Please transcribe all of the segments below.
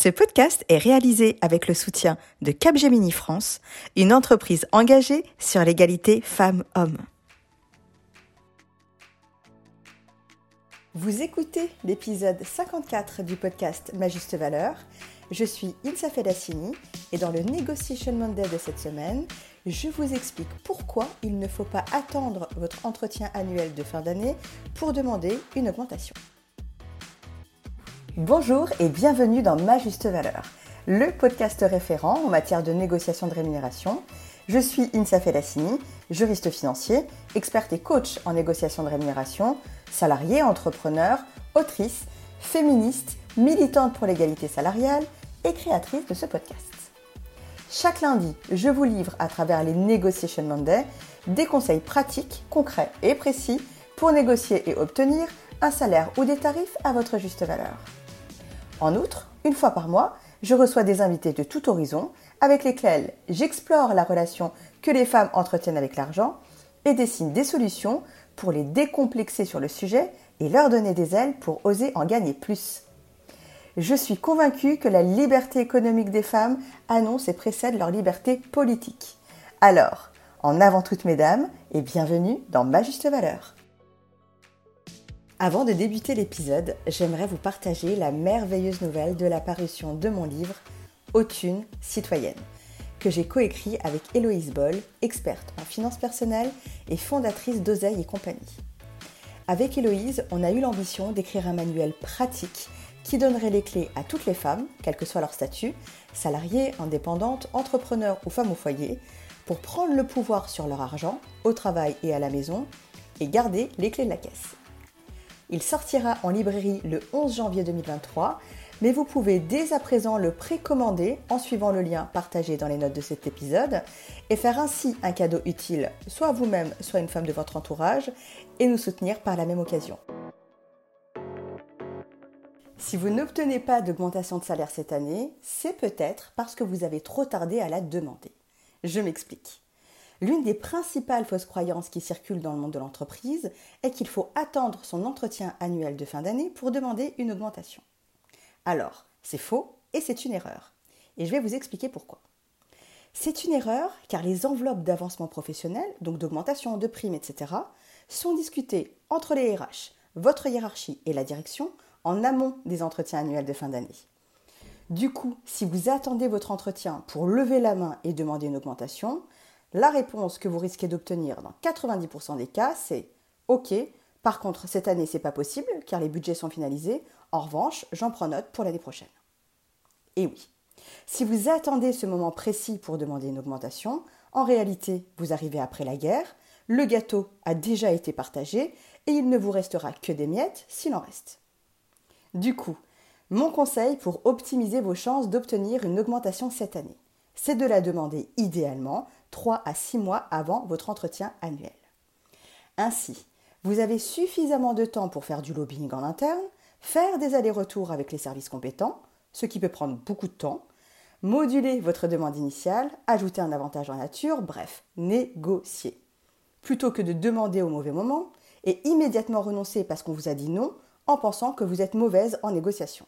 Ce podcast est réalisé avec le soutien de Capgemini France, une entreprise engagée sur l'égalité femmes-hommes. Vous écoutez l'épisode 54 du podcast Ma Juste Valeur. Je suis Ilsa Fedassini et dans le Negotiation Monday de cette semaine, je vous explique pourquoi il ne faut pas attendre votre entretien annuel de fin d'année pour demander une augmentation. Bonjour et bienvenue dans Ma Juste Valeur, le podcast référent en matière de négociation de rémunération. Je suis Insa Felassini, juriste financier, experte et coach en négociation de rémunération, salariée, entrepreneur, autrice, féministe, militante pour l'égalité salariale et créatrice de ce podcast. Chaque lundi, je vous livre à travers les Negotiation Monday des conseils pratiques, concrets et précis pour négocier et obtenir un salaire ou des tarifs à votre juste valeur. En outre, une fois par mois, je reçois des invités de tout horizon avec lesquels j'explore la relation que les femmes entretiennent avec l'argent et dessine des solutions pour les décomplexer sur le sujet et leur donner des ailes pour oser en gagner plus. Je suis convaincue que la liberté économique des femmes annonce et précède leur liberté politique. Alors, en avant toutes mesdames et bienvenue dans Ma Juste Valeur. Avant de débuter l'épisode, j'aimerais vous partager la merveilleuse nouvelle de la parution de mon livre Autune citoyenne, que j'ai coécrit avec Héloïse Boll, experte en finances personnelles et fondatrice d'Oseille et compagnie. Avec Héloïse, on a eu l'ambition d'écrire un manuel pratique qui donnerait les clés à toutes les femmes, quel que soit leur statut, salariées, indépendantes, entrepreneurs ou femmes au foyer, pour prendre le pouvoir sur leur argent, au travail et à la maison, et garder les clés de la caisse. Il sortira en librairie le 11 janvier 2023, mais vous pouvez dès à présent le précommander en suivant le lien partagé dans les notes de cet épisode et faire ainsi un cadeau utile soit à vous-même, soit à une femme de votre entourage et nous soutenir par la même occasion. Si vous n'obtenez pas d'augmentation de salaire cette année, c'est peut-être parce que vous avez trop tardé à la demander. Je m'explique. L'une des principales fausses croyances qui circulent dans le monde de l'entreprise est qu'il faut attendre son entretien annuel de fin d'année pour demander une augmentation. Alors, c'est faux et c'est une erreur. Et je vais vous expliquer pourquoi. C'est une erreur car les enveloppes d'avancement professionnel, donc d'augmentation, de primes, etc., sont discutées entre les RH, votre hiérarchie et la direction en amont des entretiens annuels de fin d'année. Du coup, si vous attendez votre entretien pour lever la main et demander une augmentation, la réponse que vous risquez d'obtenir dans 90% des cas, c'est OK, par contre, cette année, c'est pas possible car les budgets sont finalisés. En revanche, j'en prends note pour l'année prochaine. Et oui, si vous attendez ce moment précis pour demander une augmentation, en réalité, vous arrivez après la guerre, le gâteau a déjà été partagé et il ne vous restera que des miettes s'il en reste. Du coup, mon conseil pour optimiser vos chances d'obtenir une augmentation cette année, c'est de la demander idéalement 3 à 6 mois avant votre entretien annuel. Ainsi, vous avez suffisamment de temps pour faire du lobbying en interne, faire des allers-retours avec les services compétents, ce qui peut prendre beaucoup de temps, moduler votre demande initiale, ajouter un avantage en nature, bref, négocier. Plutôt que de demander au mauvais moment et immédiatement renoncer parce qu'on vous a dit non en pensant que vous êtes mauvaise en négociation.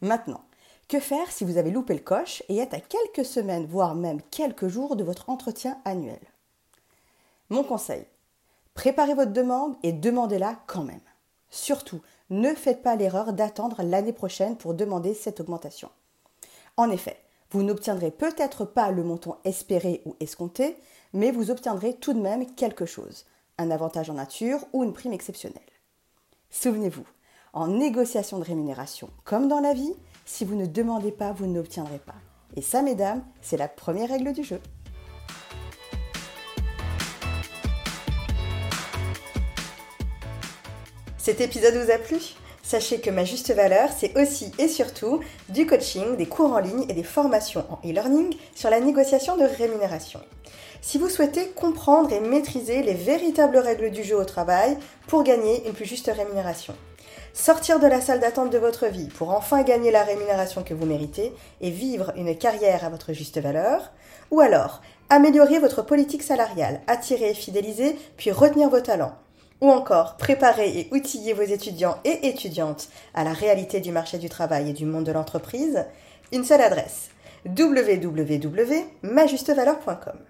Maintenant, que faire si vous avez loupé le coche et êtes à quelques semaines, voire même quelques jours de votre entretien annuel? Mon conseil, préparez votre demande et demandez-la quand même. Surtout, ne faites pas l'erreur d'attendre l'année prochaine pour demander cette augmentation. En effet, vous n'obtiendrez peut-être pas le montant espéré ou escompté, mais vous obtiendrez tout de même quelque chose, un avantage en nature ou une prime exceptionnelle. Souvenez-vous, en négociation de rémunération, comme dans la vie, si vous ne demandez pas, vous n'obtiendrez pas. Et ça, mesdames, c'est la première règle du jeu. Cet épisode vous a plu? Sachez que ma juste valeur, c'est aussi et surtout du coaching, des cours en ligne et des formations en e-learning sur la négociation de rémunération. Si vous souhaitez comprendre et maîtriser les véritables règles du jeu au travail pour gagner une plus juste rémunération, sortir de la salle d'attente de votre vie pour enfin gagner la rémunération que vous méritez et vivre une carrière à votre juste valeur, ou alors améliorer votre politique salariale, attirer et fidéliser, puis retenir vos talents, ou encore préparer et outiller vos étudiants et étudiantes à la réalité du marché du travail et du monde de l'entreprise, Une seule adresse www.majustevaleur.com.